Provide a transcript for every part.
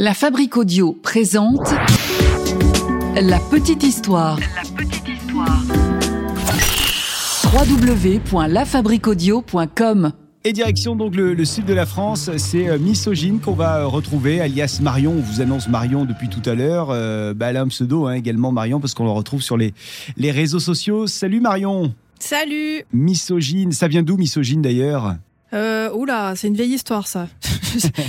La Fabrique Audio présente La Petite Histoire. La petite histoire. www.lafabriqueaudio.com Et direction donc le, le sud de la France, c'est euh, Misogyne qu'on va euh, retrouver, alias Marion. On vous annonce Marion depuis tout à l'heure. Euh, bah, elle a un pseudo hein, également Marion parce qu'on le retrouve sur les, les réseaux sociaux. Salut Marion Salut Misogyne, ça vient d'où Misogyne d'ailleurs? Euh, Oula, c'est une vieille histoire ça.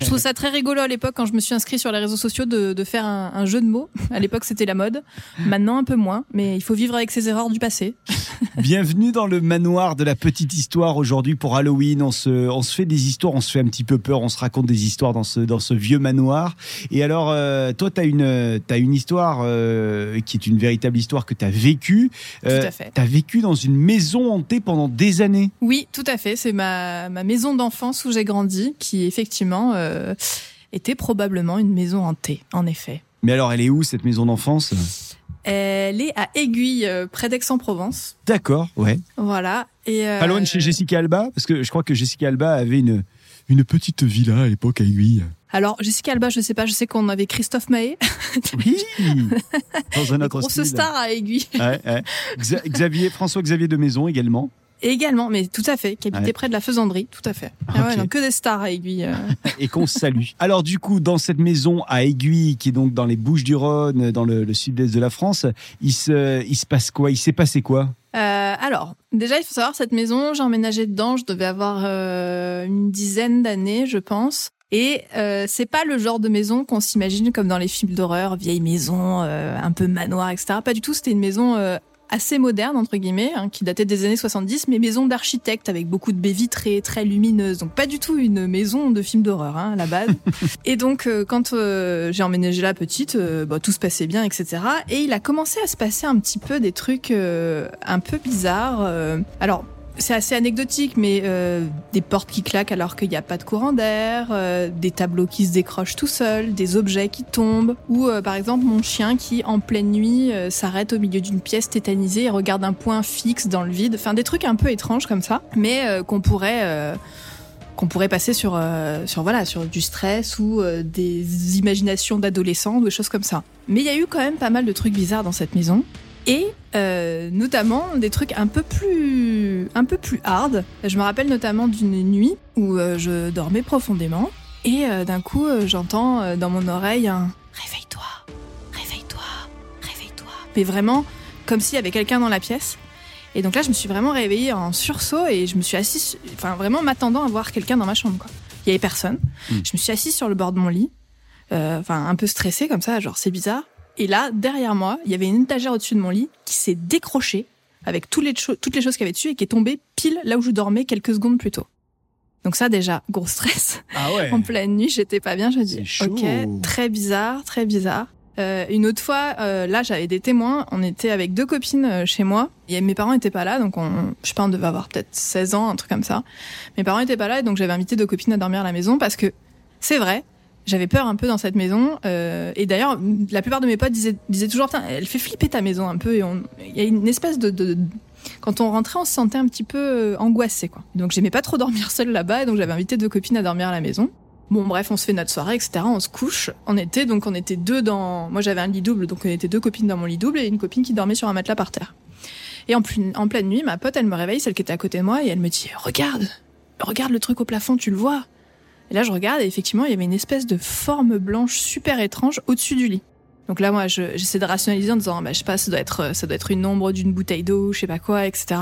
je trouve ça très rigolo à l'époque quand je me suis inscrit sur les réseaux sociaux de, faire un, un jeu de mots. À l'époque c'était la mode, maintenant un peu moins, mais il faut vivre avec ses erreurs du passé. Bienvenue dans le manoir de la petite histoire aujourd'hui pour Halloween. On se, on se fait des histoires, on se fait un petit peu peur, on se raconte des histoires dans ce, dans ce vieux manoir. Et alors, euh, toi, tu as une, t'as une histoire euh, qui est une véritable histoire que tu as vécue. Tout à fait. Tu as vécu dans une maison hantée pendant des années. Oui, tout à fait, c'est ma, ma maison d'enfance où j'ai grandi, qui effectivement euh, était probablement une maison hantée, en effet. Mais alors, elle est où cette maison d'enfance? Elle est à Aiguille, euh, près d'Aix-en-Provence. D'accord, ouais. Voilà. Et, euh, Pas loin de chez Jessica Alba? Parce que je crois que Jessica Alba avait une, une petite villa à l'époque à Aiguille. Alors, Jessica Alba, je sais pas, je sais qu'on avait Christophe Mahé, Oui Dans un autre grosse style. star à Aiguille. Ouais, ouais. Xa- Xavier, François-Xavier de Maison également. Également, mais tout à fait, qui habitait Ouais. près de la faisanderie, tout à fait. Ah ouais, donc que des stars à Aiguille. euh. et qu'on salue. Alors du coup, dans cette maison à Aiguille, qui est donc dans les Bouches-du-Rhône, dans le, le sud-est de la France, il se, il se passe quoi? Il s'est passé quoi? Euh, alors, déjà, il faut savoir, cette maison, j'ai emménagé dedans, je devais avoir euh, une dizaine d'années, je pense. Et euh, c'est pas le genre de maison qu'on s'imagine comme dans les films d'horreur, vieille maison, euh, un peu manoir, etc. Pas du tout, c'était une maison euh, assez moderne, entre guillemets, hein, qui datait des années 70, mais maison d'architecte avec beaucoup de baies vitrées, très lumineuses. Donc pas du tout une maison de film d'horreur, hein, à la base. Et donc, euh, quand euh, j'ai emménagé là petite, euh, bah, tout se passait bien, etc. Et il a commencé à se passer un petit peu des trucs un peu bizarres. alors, c'est assez anecdotique, mais euh, des portes qui claquent alors qu'il n'y a pas de courant d'air, euh, des tableaux qui se décrochent tout seuls, des objets qui tombent, ou euh, par exemple mon chien qui, en pleine nuit, euh, s'arrête au milieu d'une pièce tétanisée et regarde un point fixe dans le vide. Enfin, des trucs un peu étranges comme ça, mais euh, qu'on pourrait... qu'on pourrait passer sur, sur, voilà, sur du stress ou des imaginations d'adolescents ou des choses comme ça. Mais il y a eu quand même pas mal de trucs bizarres dans cette maison. Et euh, notamment des trucs un peu plus un peu plus hard. Je me rappelle notamment d'une nuit où euh, je dormais profondément et euh, d'un coup euh, j'entends euh, dans mon oreille un réveille-toi, réveille-toi, réveille-toi. Mais vraiment comme s'il y avait quelqu'un dans la pièce. Et donc là je me suis vraiment réveillée en sursaut et je me suis assise, enfin vraiment m'attendant à voir quelqu'un dans ma chambre. Quoi. Il y avait personne. Mm. Je me suis assise sur le bord de mon lit, euh, enfin un peu stressée comme ça, genre c'est bizarre. Et là, derrière moi, il y avait une étagère au-dessus de mon lit qui s'est décrochée avec toutes les, cho- toutes les choses qu'il y avait dessus et qui est tombée pile là où je dormais quelques secondes plus tôt. Donc ça déjà, gros stress. Ah ouais En pleine nuit, j'étais pas bien. Je me dis, ok, très bizarre, très bizarre. Euh, une autre fois, euh, là, j'avais des témoins. On était avec deux copines euh, chez moi. Et mes parents étaient pas là, donc on, je sais pas, on devait avoir peut-être 16 ans, un truc comme ça. Mes parents étaient pas là, et donc j'avais invité deux copines à dormir à la maison parce que c'est vrai. J'avais peur un peu dans cette maison. euh, et d'ailleurs, la plupart de mes potes disaient, disaient toujours, elle fait flipper ta maison un peu. Et il y a une espèce de, de- quand on rentrait, on se sentait un petit peu euh, angoissé, quoi. Donc j'aimais pas trop dormir seule là-bas, et donc j'avais invité deux copines à dormir à la maison. Bon, bref, on se fait notre soirée, etc. On se couche. On était donc on était deux dans. Moi, j'avais un lit double, donc on était deux copines dans mon lit double et une copine qui dormait sur un matelas par terre. Et en, pleine- en pleine nuit, ma pote, elle me réveille, celle qui était à côté de moi, et elle me dit "Regarde, regarde le truc au plafond, tu le vois." Et là, je regarde et effectivement, il y avait une espèce de forme blanche super étrange au-dessus du lit. Donc là, moi, je- j'essaie de rationaliser en disant, bah, je sais pas, ça doit être, une ombre d'une bouteille d'eau, je sais pas quoi, etc.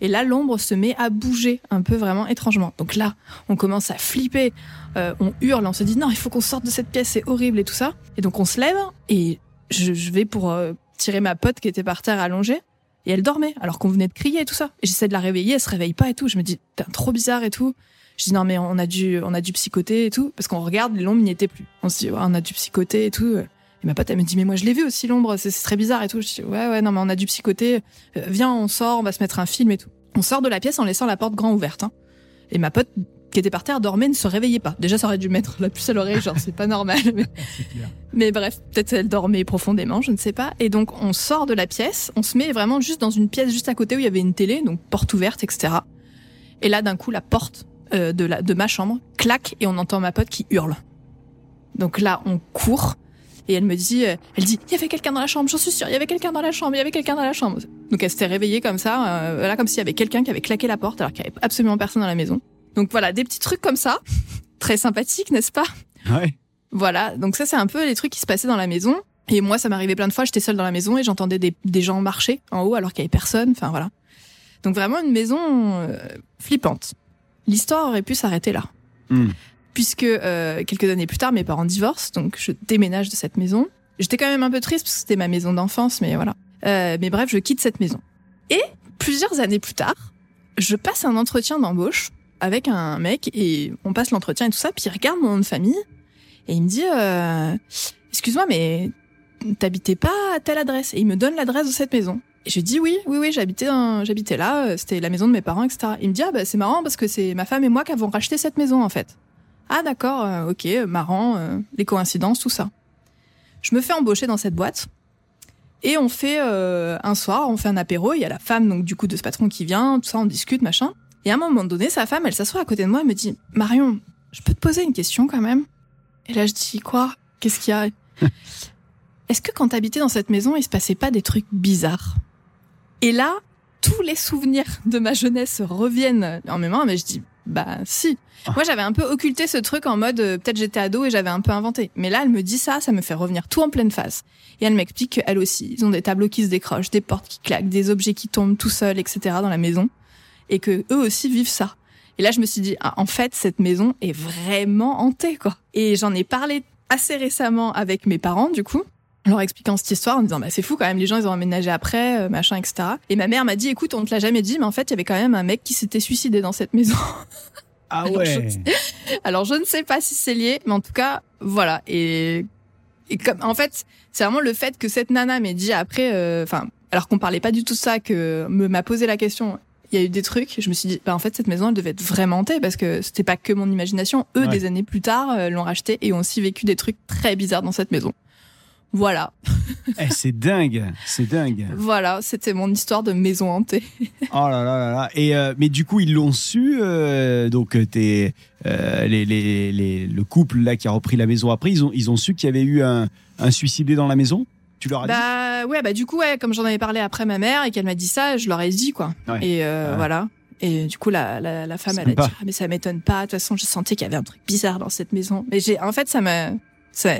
Et là, l'ombre se met à bouger un peu vraiment étrangement. Donc là, on commence à flipper, euh, on hurle, on se dit non, il faut qu'on sorte de cette pièce, c'est horrible et tout ça. Et donc on se lève et je, vais pour euh, tirer ma pote qui était par terre allongée. Et elle dormait, alors qu'on venait de crier et tout ça. Et j'essaie de la réveiller, elle se réveille pas et tout. Je me dis, trop bizarre et tout. Je dis, non, mais on a dû, on a dû psychoter et tout. Parce qu'on regarde, l'ombre n'y était plus. On se dit, ouais, on a dû psychoter et tout. Et ma pote, elle me dit, mais moi, je l'ai vu aussi, l'ombre, c'est très bizarre et tout. Je dis, ouais, ouais, non, mais on a dû psychoter. Euh, viens, on sort, on va se mettre un film et tout. On sort de la pièce en laissant la porte grand ouverte. hein. Et ma pote, qui était par terre, dormait, ne se réveillait pas. Déjà, ça aurait dû mettre la puce à l'oreille, genre, c'est pas normal. Mais, mais bref, peut-être elle dormait profondément, je ne sais pas. Et donc, on sort de la pièce, on se met vraiment juste dans une pièce juste à côté où il y avait une télé, donc porte ouverte, etc. Et là, d'un coup, la porte euh, de, la, de ma chambre claque et on entend ma pote qui hurle. Donc là, on court. Et elle me dit, euh, elle dit, il y avait quelqu'un dans la chambre, j'en suis sûre, il y avait quelqu'un dans la chambre, il y avait quelqu'un dans la chambre. Donc elle s'était réveillée comme ça, euh, voilà, comme s'il y avait quelqu'un qui avait claqué la porte alors qu'il y avait absolument personne dans la maison. Donc voilà, des petits trucs comme ça, très sympathiques, n'est-ce pas? Ouais. Voilà, donc ça c'est un peu les trucs qui se passaient dans la maison. Et moi, ça m'arrivait plein de fois, j'étais seule dans la maison et j'entendais des, des gens marcher en haut alors qu'il y avait personne. Enfin voilà. Donc vraiment une maison euh, flippante. L'histoire aurait pu s'arrêter là. Hmm. Puisque euh, quelques années plus tard, mes parents divorcent, donc je déménage de cette maison. J'étais quand même un peu triste parce que c'était ma maison d'enfance, mais voilà. Euh, mais bref, je quitte cette maison. Et plusieurs années plus tard, je passe un entretien d'embauche avec un mec et on passe l'entretien et tout ça, puis il regarde mon nom de famille et il me dit euh, Excuse-moi, mais t'habitais pas à telle adresse? Et il me donne l'adresse de cette maison. Et je dis oui, oui, oui, j'habitais, là, euh, c'était la maison de mes parents, etc. Il me dit ah bah c'est marrant parce que c'est ma femme et moi qui avons racheté cette maison en fait. Ah d'accord, euh, ok, euh, marrant, euh, les coïncidences, tout ça. Je me fais embaucher dans cette boîte et on fait euh, un soir, on fait un apéro. Il y a la femme donc du coup de ce patron qui vient, tout ça, on discute machin. Et à un moment donné, sa femme, elle s'assoit à côté de moi, elle me dit Marion, je peux te poser une question quand même? Et là je dis quoi? Qu'est-ce qu'il y a? Est-ce que quand t'habitais dans cette maison, il se passait pas des trucs bizarres? Et là, tous les souvenirs de ma jeunesse reviennent en mémoire, mais je dis bah si. Moi j'avais un peu occulté ce truc en mode euh, peut-être j'étais ado et j'avais un peu inventé. Mais là elle me dit ça, ça me fait revenir tout en pleine face. Et elle m'explique qu'elle aussi, ils ont des tableaux qui se décrochent, des portes qui claquent, des objets qui tombent tout seuls, etc. dans la maison. Et que eux aussi vivent ça. Et là je me suis dit ah en fait cette maison est vraiment hantée quoi. Et j'en ai parlé assez récemment avec mes parents du coup leur expliquant cette histoire en disant bah c'est fou quand même les gens ils ont emménagé après euh, machin etc et ma mère m'a dit écoute on te l'a jamais dit mais en fait il y avait quand même un mec qui s'était suicidé dans cette maison. Ah Alors, ouais. alors je ne sais pas si c'est lié mais en tout cas voilà. Et et comme en fait c'est vraiment le fait que cette nana m'ait dit après euh, enfin alors qu'on parlait pas du tout de ça que me m'a posé la question il y a eu des trucs je me suis dit bah en fait cette maison elle devait être vraiment hantée parce que c'était pas que mon imagination. Eux Ouais. des années plus tard euh, l'ont racheté et ont aussi vécu des trucs très bizarres dans cette maison voilà Eh, c'est dingue, c'est dingue. Voilà, c'était mon histoire de maison hantée. Oh là là là là. Et euh, mais du coup ils l'ont su. euh, donc euh, t'es, euh, les, les, les- le couple là qui a repris la maison après, ils ont ils ont su qu'il y avait eu un, un suicidé dans la maison? Tu leur as dit? Bah ouais, bah du coup ouais, comme j'en avais parlé après ma mère et qu'elle m'a dit ça, je leur ai dit quoi. Ouais. Et euh, Ouais. voilà. Et du coup la la, la femme elle a dit ah, mais ça m'étonne pas. De toute façon, je sentais qu'il y avait un truc bizarre dans cette maison. Mais j'ai en fait ça m'a ça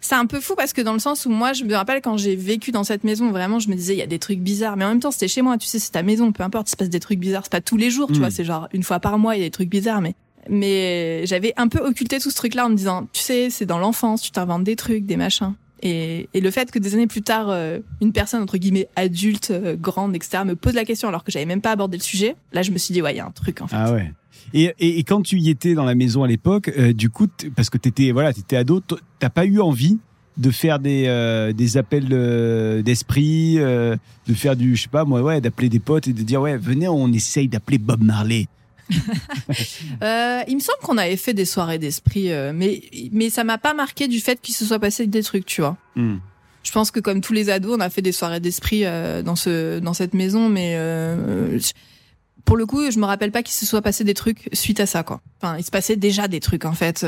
c'est un peu fou parce que dans le sens où moi je me rappelle quand j'ai vécu dans cette maison vraiment je me disais il y a des trucs bizarres. Mais en même temps c'était chez moi tu sais c'est ta maison peu importe il se passe des trucs bizarres. C'est pas tous les jours tu Mm. vois c'est genre une fois par mois il y a des trucs bizarres mais mais j'avais un peu occulté tout ce truc là en me disant tu sais c'est dans l'enfance tu t'inventes des trucs des machins et, et le fait que des années plus tard euh, une personne entre guillemets adulte euh, grande etc me pose la question alors que j'avais même pas abordé le sujet là je me suis dit ouais il y a un truc en fait Ah ouais. Et, et, et quand tu y étais dans la maison à l'époque, euh, du coup, parce que t'étais voilà, t'étais ado, t'as pas eu envie de faire des euh, des appels euh, d'esprit, euh, de faire du je sais pas moi ouais, d'appeler des potes et de dire ouais venez on essaye d'appeler Bob Marley. Euh, il me semble qu'on avait fait des soirées d'esprit, euh, mais mais ça m'a pas marqué du fait qu'il se soit passé des trucs, tu vois. Hmm. Je pense que comme tous les ados, on a fait des soirées d'esprit euh, dans ce dans cette maison, mais je- pour le coup, je me rappelle pas qu'il se soit passé des trucs suite à ça, quoi. Enfin, il se passait déjà des trucs en fait.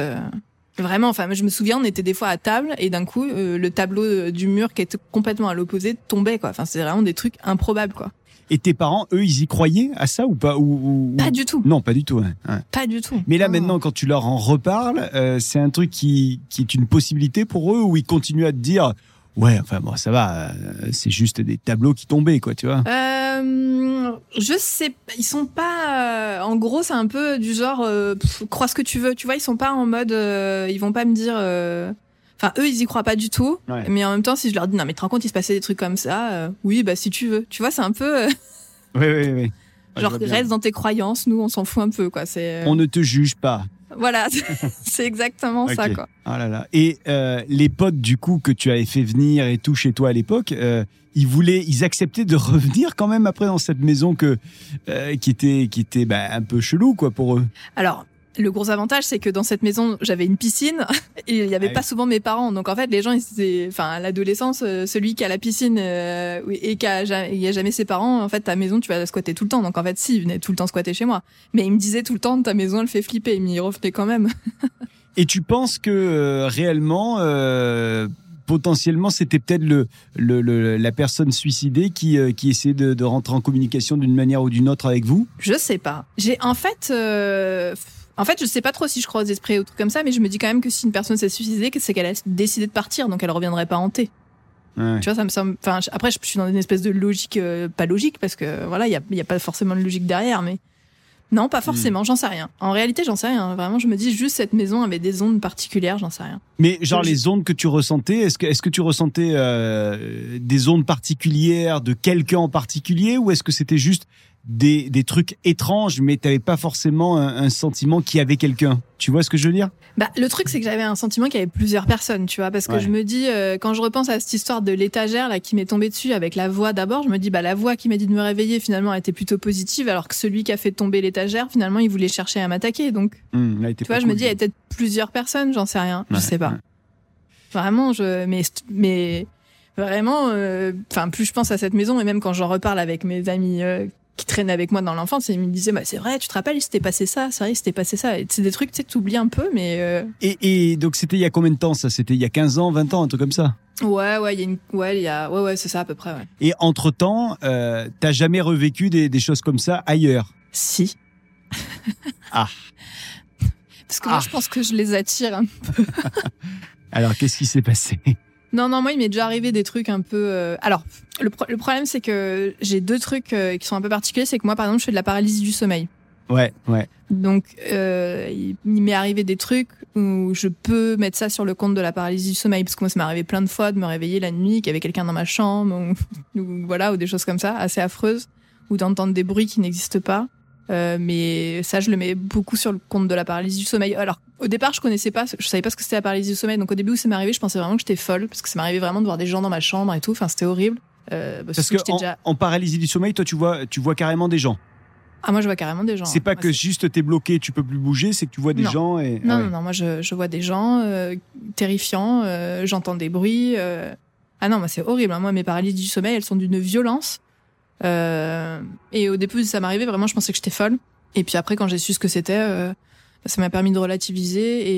Vraiment, enfin, je me souviens, on était des fois à table et d'un coup, euh, le tableau du mur qui était complètement à l'opposé tombait, quoi. Enfin, c'est vraiment des trucs improbables, quoi. Et tes parents, eux, ils y croyaient à ça ou pas ou, Pas du tout, Non, pas du tout. hein. Ouais. pas du tout. Mais là maintenant, quand tu leur en reparles, euh, c'est un truc qui, qui est une possibilité pour eux ou ils continuent à te dire ouais, enfin bon, ça va, euh, c'est juste des tableaux qui tombaient quoi, tu vois. Euh, je sais, ils sont pas. euh, en gros, c'est un peu du genre, euh, pff, crois ce que tu veux. Tu vois, ils sont pas en mode, euh, ils vont pas me dire. Enfin, eux, ils y croient pas du tout. Ouais. Mais en même temps, si je leur dis, non, mais te rends compte, il se passait des trucs comme ça. euh, oui, bah si tu veux. Tu vois, c'est un peu euh, Oui, oui, oui. Genre reste dans tes croyances. Nous, on s'en fout un peu, quoi. C'est euh, On ne te juge pas. voilà, c'est exactement ça, quoi. Ah là là. Et euh, les potes du coup que tu avais fait venir et tout chez toi à l'époque, euh, ils voulaient, ils acceptaient de revenir quand même après dans cette maison que euh, qui était qui était bah, un peu chelou quoi pour eux? Alors, le gros avantage, c'est que dans cette maison, j'avais une piscine et il y avait Ah oui. pas souvent mes parents. Donc en fait, les gens, ils étaient, enfin, à l'adolescence, euh, celui qui a la piscine euh, et qui a, il y a jamais ses parents, en fait, ta maison, tu vas la squatter tout le temps. Donc en fait, si, ils venaient tout le temps squatter chez moi. Mais ils me disaient tout le temps, ta maison, elle fait flipper. Mais ils revenaient quand même. Et tu penses que euh, réellement, euh, potentiellement, c'était peut-être le, le- le- la personne suicidée qui, euh, qui essaie de, de rentrer en communication d'une manière ou d'une autre avec vous? Je sais pas. J'ai en fait, euh, en fait, je sais pas trop si je crois aux esprits ou trucs comme ça, mais je me dis quand même que si une personne s'est suicidée, c'est qu'elle a décidé de partir, donc elle reviendrait pas hantée. Ouais. Tu vois, ça me semble. Enfin, après, je suis dans une espèce de logique euh, pas logique parce que voilà, il y a, y a pas forcément de logique derrière, mais non, pas forcément. J'en sais rien. En réalité, j'en sais rien. Vraiment, je me dis juste cette maison avait des ondes particulières, j'en sais rien. Mais genre les ondes que tu ressentais, est-ce que, est-ce que tu ressentais euh, des ondes particulières de quelqu'un en particulier ou est-ce que c'était juste des, des trucs étranges mais t'avais pas forcément un, un sentiment qu'il y avait quelqu'un Tu vois ce que je veux dire? Bah, le truc, c'est que j'avais un sentiment qu'il y avait plusieurs personnes, tu vois, parce que Ouais. je me dis, euh, quand je repense à cette histoire de l'étagère là qui m'est tombée dessus avec la voix d'abord, je me dis, bah la voix qui m'a dit de me réveiller finalement était plutôt positive, alors que celui qui a fait tomber l'étagère, finalement, il voulait chercher à m'attaquer. Donc, là, était tu vois, je me dis, il y a peut-être plusieurs personnes, j'en sais rien, Ouais, je sais pas. ouais. Vraiment, je, mais, mais vraiment, euh, enfin, plus je pense à cette maison et même quand j'en reparle avec mes amis. euh, qui traînaient avec moi dans l'enfance, ils me disaient bah c'est vrai, tu te rappelles, il s'était passé ça, c'est vrai, il s'était passé ça. Et c'est des trucs tu sais que t'oublies un peu, mais euh, Et, et donc c'était il y a combien de temps ça? C'était il y a 15 ans, 20 ans, un truc comme ça? Ouais, ouais, il y a une, ouais, il y a, ouais, ouais, c'est ça à peu près, ouais. Et entre-temps, euh, t'as jamais revécu des, des choses comme ça ailleurs? Si. Ah. Parce que moi, Ah. je pense que je les attire. hein. Alors qu'est-ce qui s'est passé? Non, non, moi, il m'est déjà arrivé des trucs un peu. euh, Alors, le, pro- le problème, c'est que j'ai deux trucs euh, qui sont un peu particuliers. C'est que moi, par exemple, je fais de la paralysie du sommeil. Ouais, ouais. Donc, euh, il, il m'est arrivé des trucs où je peux mettre ça sur le compte de la paralysie du sommeil, parce que moi, ça m'est arrivé plein de fois de me réveiller la nuit, qu'il y avait quelqu'un dans ma chambre, ou, ou voilà, ou des choses comme ça, assez affreuses, ou d'entendre des bruits qui n'existent pas. Euh, mais ça, je le mets beaucoup sur le compte de la paralysie du sommeil. Alors, au départ, je connaissais pas, je savais pas ce que c'était la paralysie du sommeil. Donc, au début où ça m'est arrivé, je pensais vraiment que j'étais folle, parce que ça arrivé vraiment de voir des gens dans ma chambre et tout. Enfin, c'était horrible. Euh, Parce que j'étais en, déjà... en paralysie du sommeil, toi tu vois, tu vois carrément des gens. Ah, moi, je vois carrément des gens. c'est pas que juste t'es bloqué, tu peux plus bouger, c'est que tu vois des Non. gens et. Non, ah ouais. non, non, moi je, je vois des gens euh, terrifiants, euh, j'entends des bruits. euh. Ah non, moi c'est horrible. hein. Moi, mes paralysies du sommeil, elles sont d'une violence. Euh, Et au début, ça m'arrivait, vraiment, je pensais que j'étais folle. Et puis après, quand j'ai su ce que c'était, euh, ça m'a permis de relativiser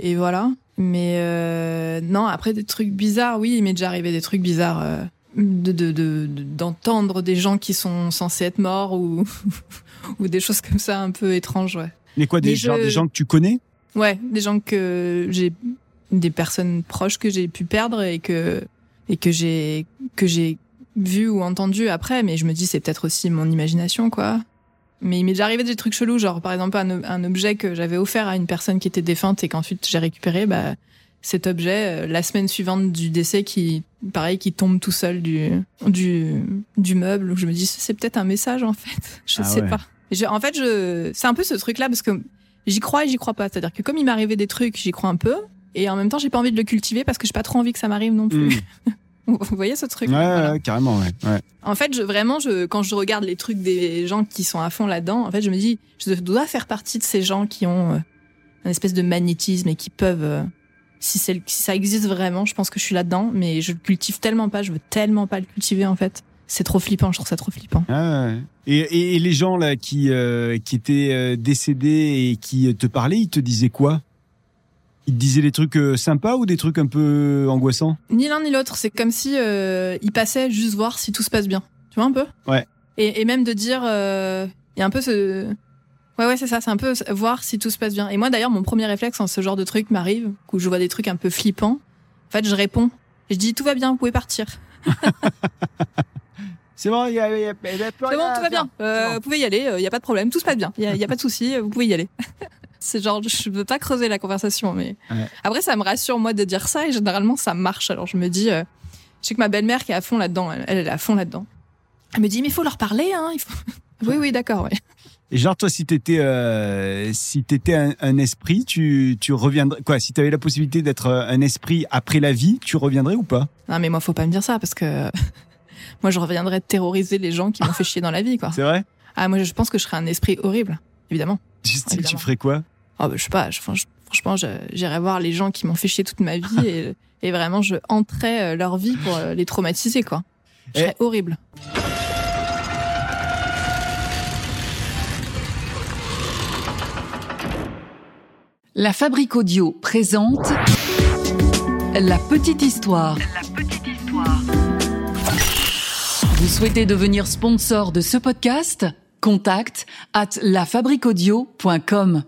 et, et voilà. Mais euh, non, après des trucs bizarres, oui, il m'est déjà arrivé des trucs bizarres. euh, de de- de- de- d'entendre des gens qui sont censés être morts ou ou des choses comme ça un peu étranges ouais Mais quoi, des, Mais genre, je- des gens que tu connais? Ouais, des gens que j'ai, des personnes proches que j'ai pu perdre et que et que j'ai que j'ai vu ou entendu après, mais je me dis c'est peut-être aussi mon imagination quoi. Mais il m'est déjà arrivé des trucs chelous, genre par exemple un, un objet que j'avais offert à une personne qui était défunte et qu'ensuite j'ai récupéré, bah cet objet euh, la semaine suivante du décès qui pareil qui tombe tout seul du du du meuble où je me dis c'est peut-être un message en fait. Je Ah sais ouais. pas. Je, en fait je c'est un peu ce truc là parce que j'y crois et j'y crois pas. C'est à dire que comme il m'arrivait des trucs j'y crois un peu et en même temps j'ai pas envie de le cultiver parce que j'ai pas trop envie que ça m'arrive non plus vous voyez ce truc? Ouais, Voilà. ouais, carrément, ouais. ouais. En fait, je, vraiment, je, quand je regarde les trucs des gens qui sont à fond là-dedans, en fait, je me dis, je dois faire partie de ces gens qui ont euh, un espèce de magnétisme et qui peuvent, euh, si, c'est, si ça existe vraiment, je pense que je suis là-dedans, mais je le cultive tellement pas, je veux tellement pas le cultiver, en fait. C'est trop flippant, je trouve ça trop flippant. Ah, ouais. Et, et, et les gens là qui, euh, qui étaient euh, décédés et qui te parlaient, ils te disaient quoi? Ils te disaient des trucs euh, sympas ou des trucs un peu angoissants? Ni l'un ni l'autre, c'est comme si euh, ils passaient juste voir si tout se passe bien. Tu vois un peu? Ouais. Et, et même de dire, euh, il y a un peu ce... Ouais, ouais, c'est ça, c'est un peu voir si tout se passe bien. Et moi, d'ailleurs, mon premier réflexe quand ce genre de truc m'arrive, où je vois des trucs un peu flippants, en fait, je réponds. Et je dis, tout va bien, vous pouvez partir. C'est bon, il y a, il y a- il y a C'est bon, tout va bien. Euh, bon. Vous pouvez y aller, il y a pas de problème, tout se passe bien. Il y a, y a pas de souci, vous pouvez y aller. c'est genre, je veux pas creuser la conversation, mais Ouais. après, ça me rassure moi de dire ça et généralement ça marche. Alors je me dis, euh, je sais que ma belle-mère qui est à fond là-dedans, elle, elle est à fond là-dedans. Elle me dit, mais il faut leur parler, hein. Il faut... oui, oui, d'accord, ouais. Et genre toi, si t'étais euh, si t'étais un, un esprit, tu tu reviendrais quoi Si t'avais la possibilité d'être euh, un esprit après la vie, tu reviendrais ou pas? Non, mais moi, faut pas me dire ça parce que moi, je reviendrais terroriser les gens qui m'ont fait chier dans la vie, quoi. C'est vrai? Ah, moi, je pense que je serais un esprit horrible, évidemment. Tu sais, tu Évidemment. ferais quoi Oh, bah, je sais pas, je- franchement, j'irais voir les gens qui m'ont fait chier toute ma vie et, et vraiment, je hanterais euh, leur vie pour euh, les traumatiser, quoi. Je Eh. serais horrible. La Fabrique Audio présente La Petite Histoire. Vous souhaitez devenir sponsor de ce podcast? Contact à lafabriquaudio.com.